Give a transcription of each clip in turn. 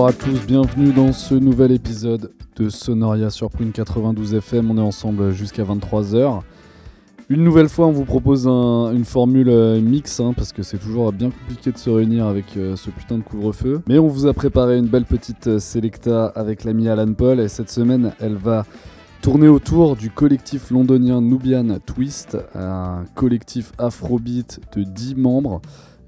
Bonsoir à tous, bienvenue dans ce nouvel épisode de Sonoria sur Prune 92 FM. On est ensemble jusqu'à 23h. Une nouvelle fois, on vous propose un- une formule euh, mix, hein, parce que c'est toujours bien compliqué de se réunir avec euh, ce putain de couvre-feu. Mais on vous a préparé une belle petite euh, sélecta avec l'ami Alan Paul, et cette semaine, elle va tourner autour du collectif londonien Nubian Twist, un collectif afrobeat de 10 membres,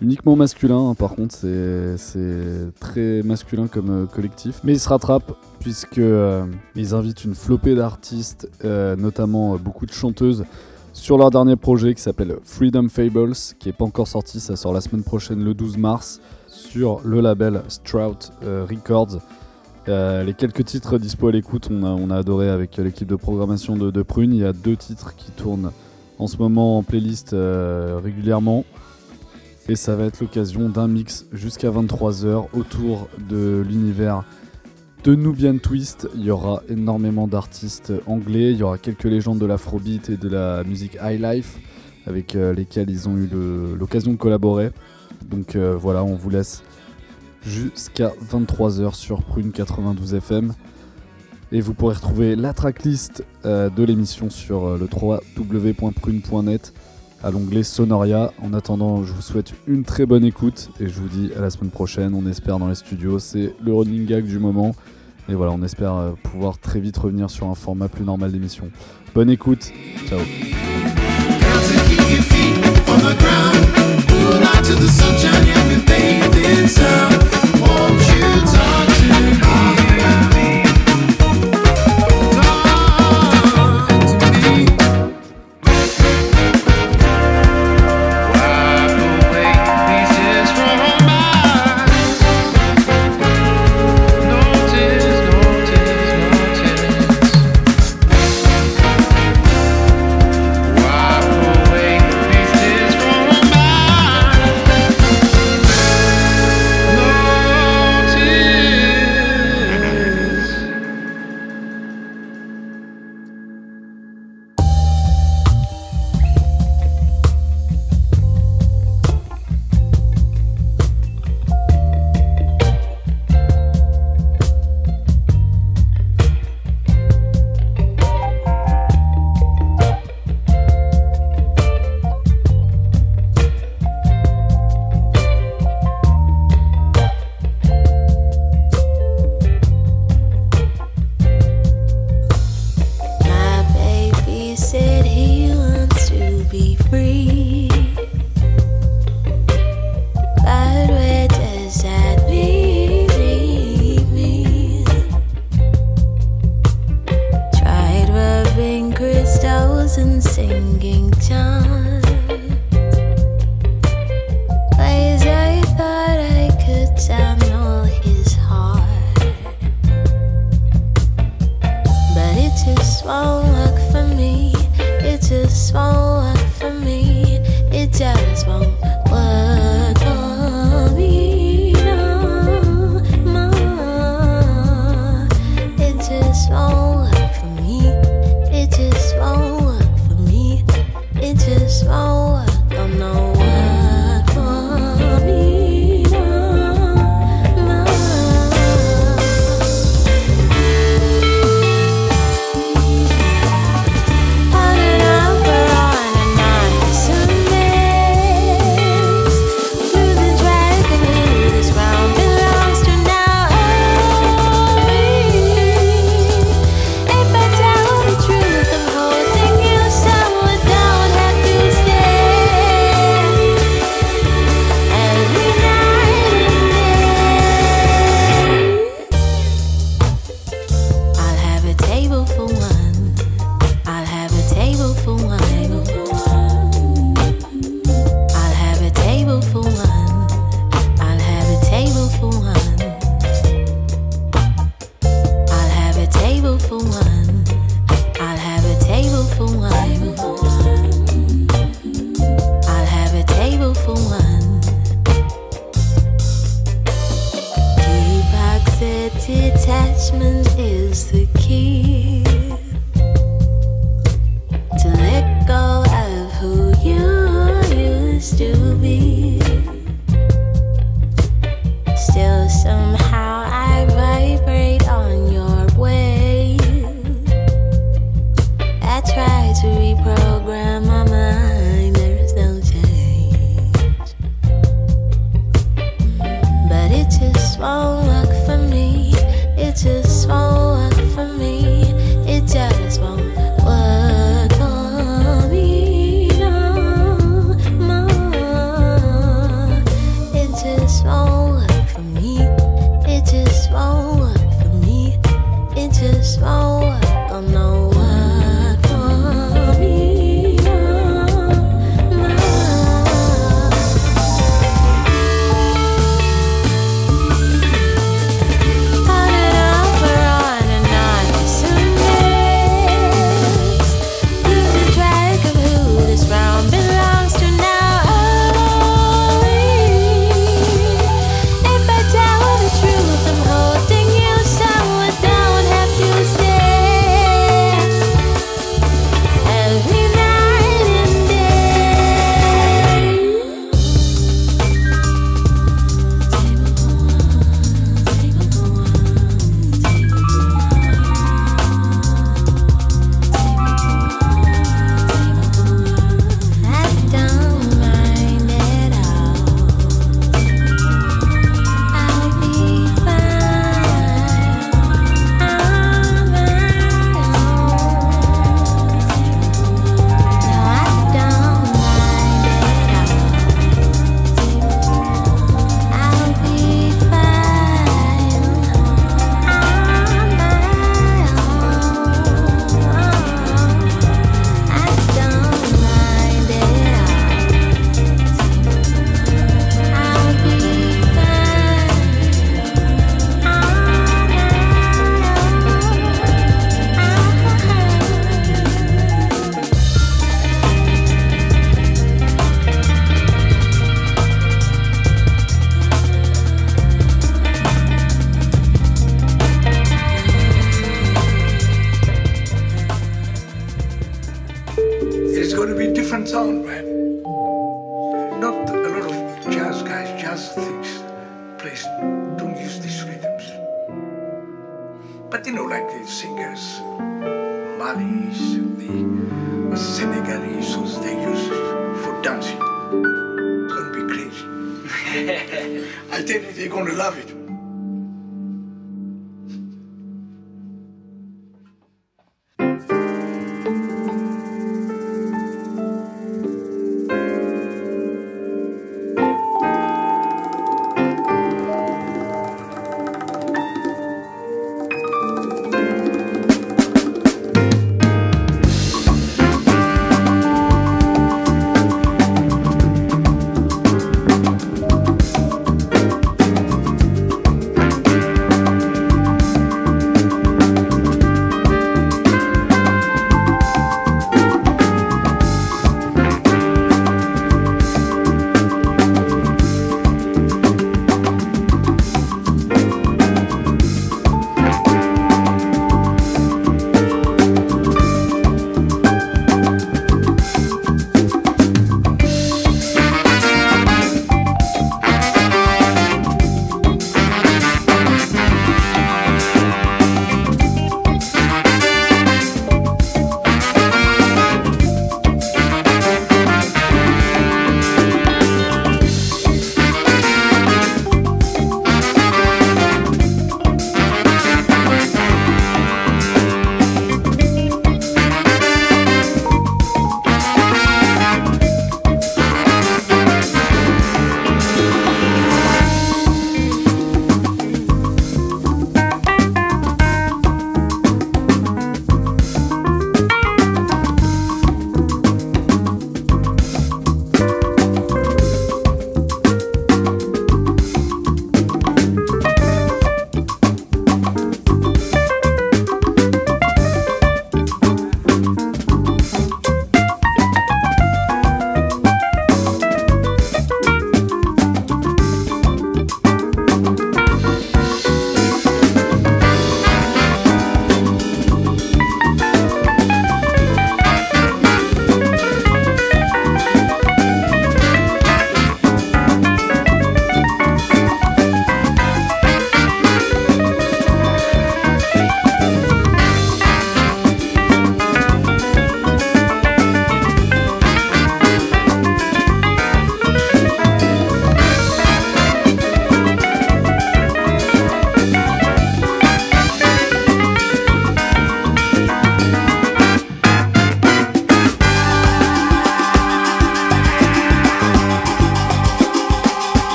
uniquement masculin, hein, par contre, c'est très masculin comme euh, collectif. Mais ils se rattrapent, puisque euh, ils invitent une flopée d'artistes, euh, notamment beaucoup de chanteuses, sur leur dernier projet qui s'appelle Freedom Fables, qui n'est pas encore sorti, ça sort la semaine prochaine le 12 mars sur le label Strout Records. Les quelques titres dispo à l'écoute, on a, adoré avec l'équipe de programmation de, Prune. Il y a deux titres qui tournent en ce moment en playlist régulièrement. Et ça va être l'occasion d'un mix jusqu'à 23h autour de l'univers de Nubian Twist. Il y aura énormément d'artistes anglais, il y aura quelques légendes de l'afrobeat et de la musique high life avec euh, lesquels ils ont eu l'occasion de collaborer. Donc euh, voilà, on vous laisse jusqu'à 23h sur Prune 92 FM. Et vous pourrez retrouver la tracklist euh, de l'émission sur le www.prune.net à l'onglet Sonoria. En attendant, je vous souhaite une très bonne écoute et je vous dis à la semaine prochaine. On espère dans les studios, c'est le running gag du moment. Et voilà, on espère euh, pouvoir très vite revenir sur un format plus normal d'émission. Bonne écoute, ciao.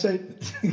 say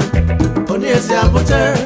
Alberta.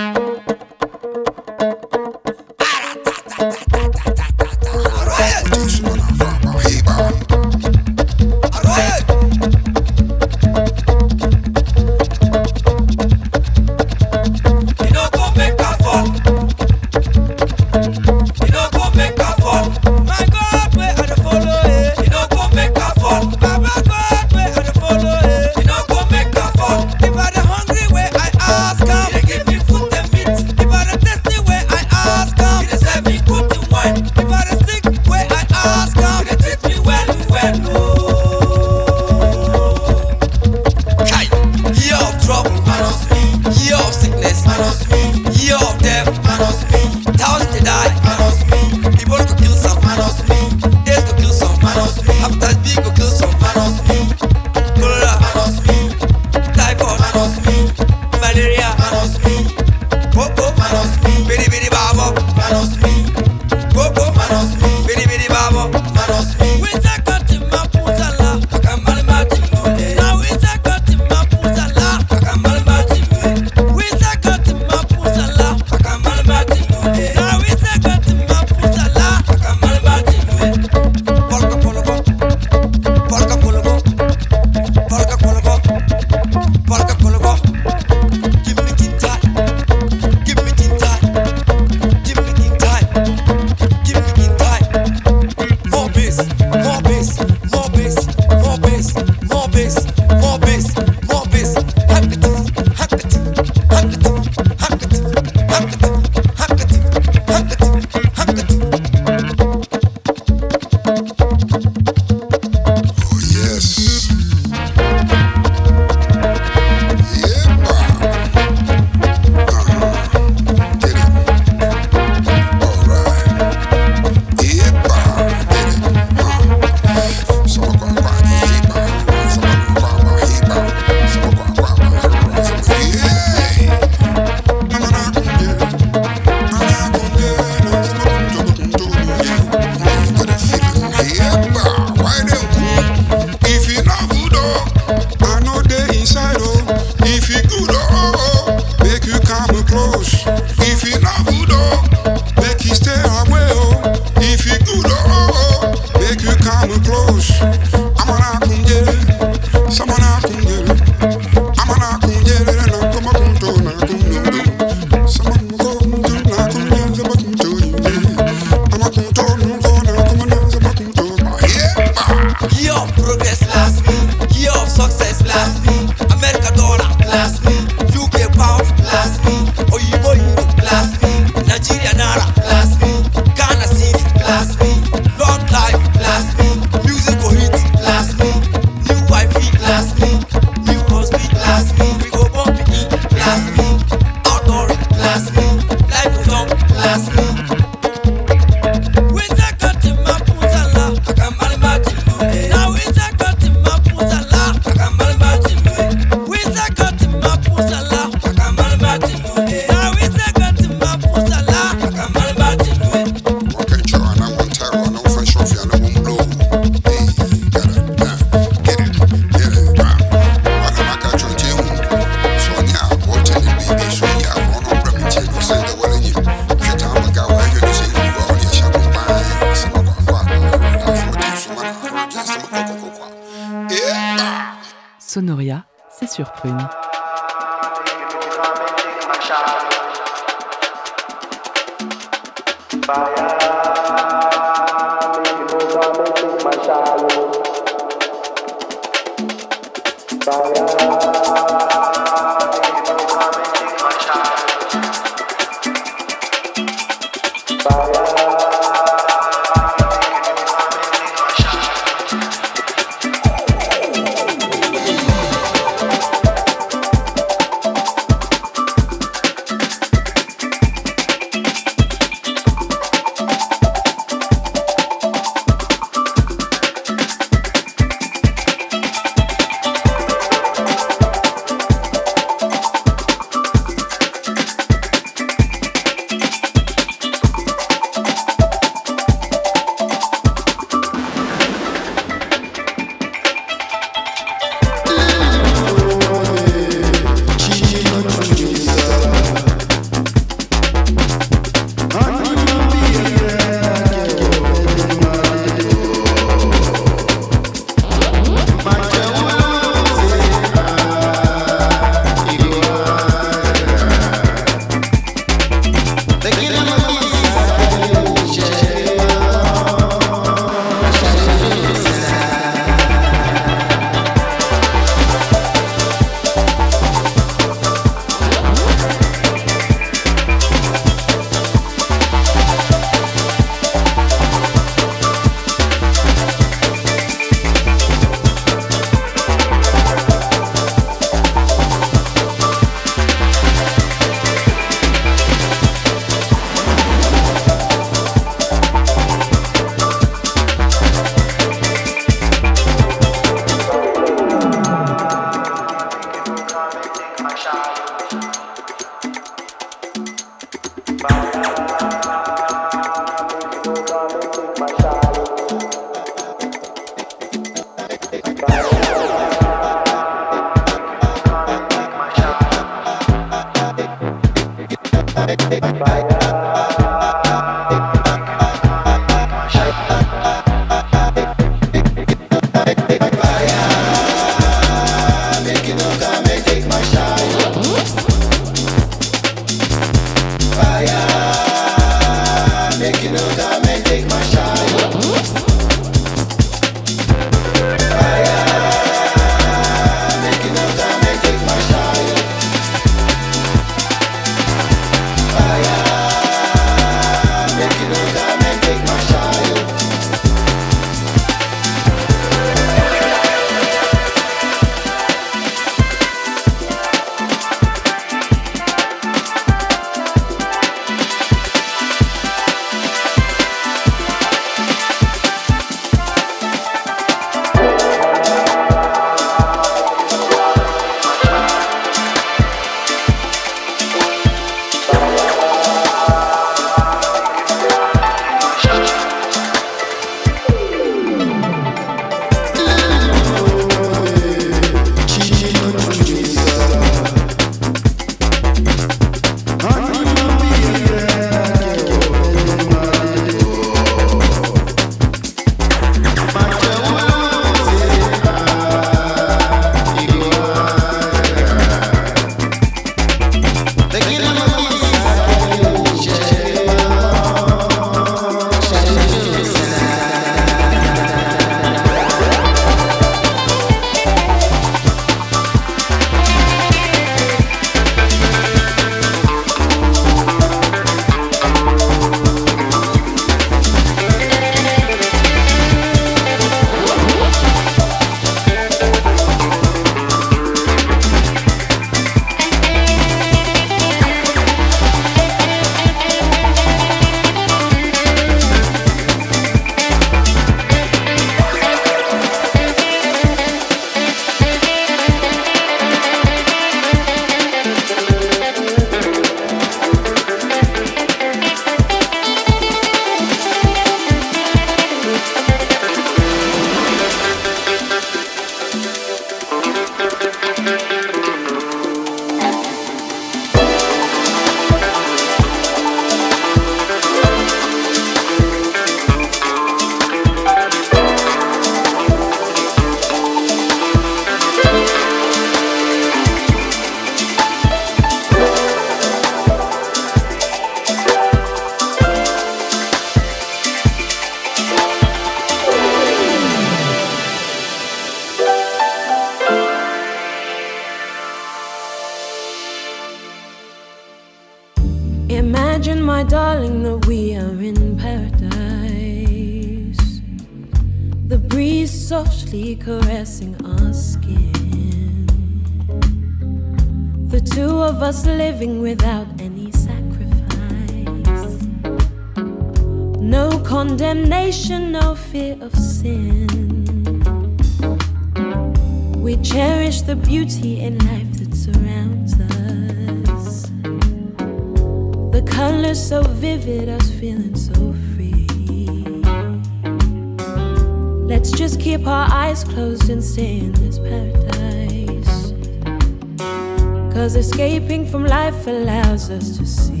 Allows us to see.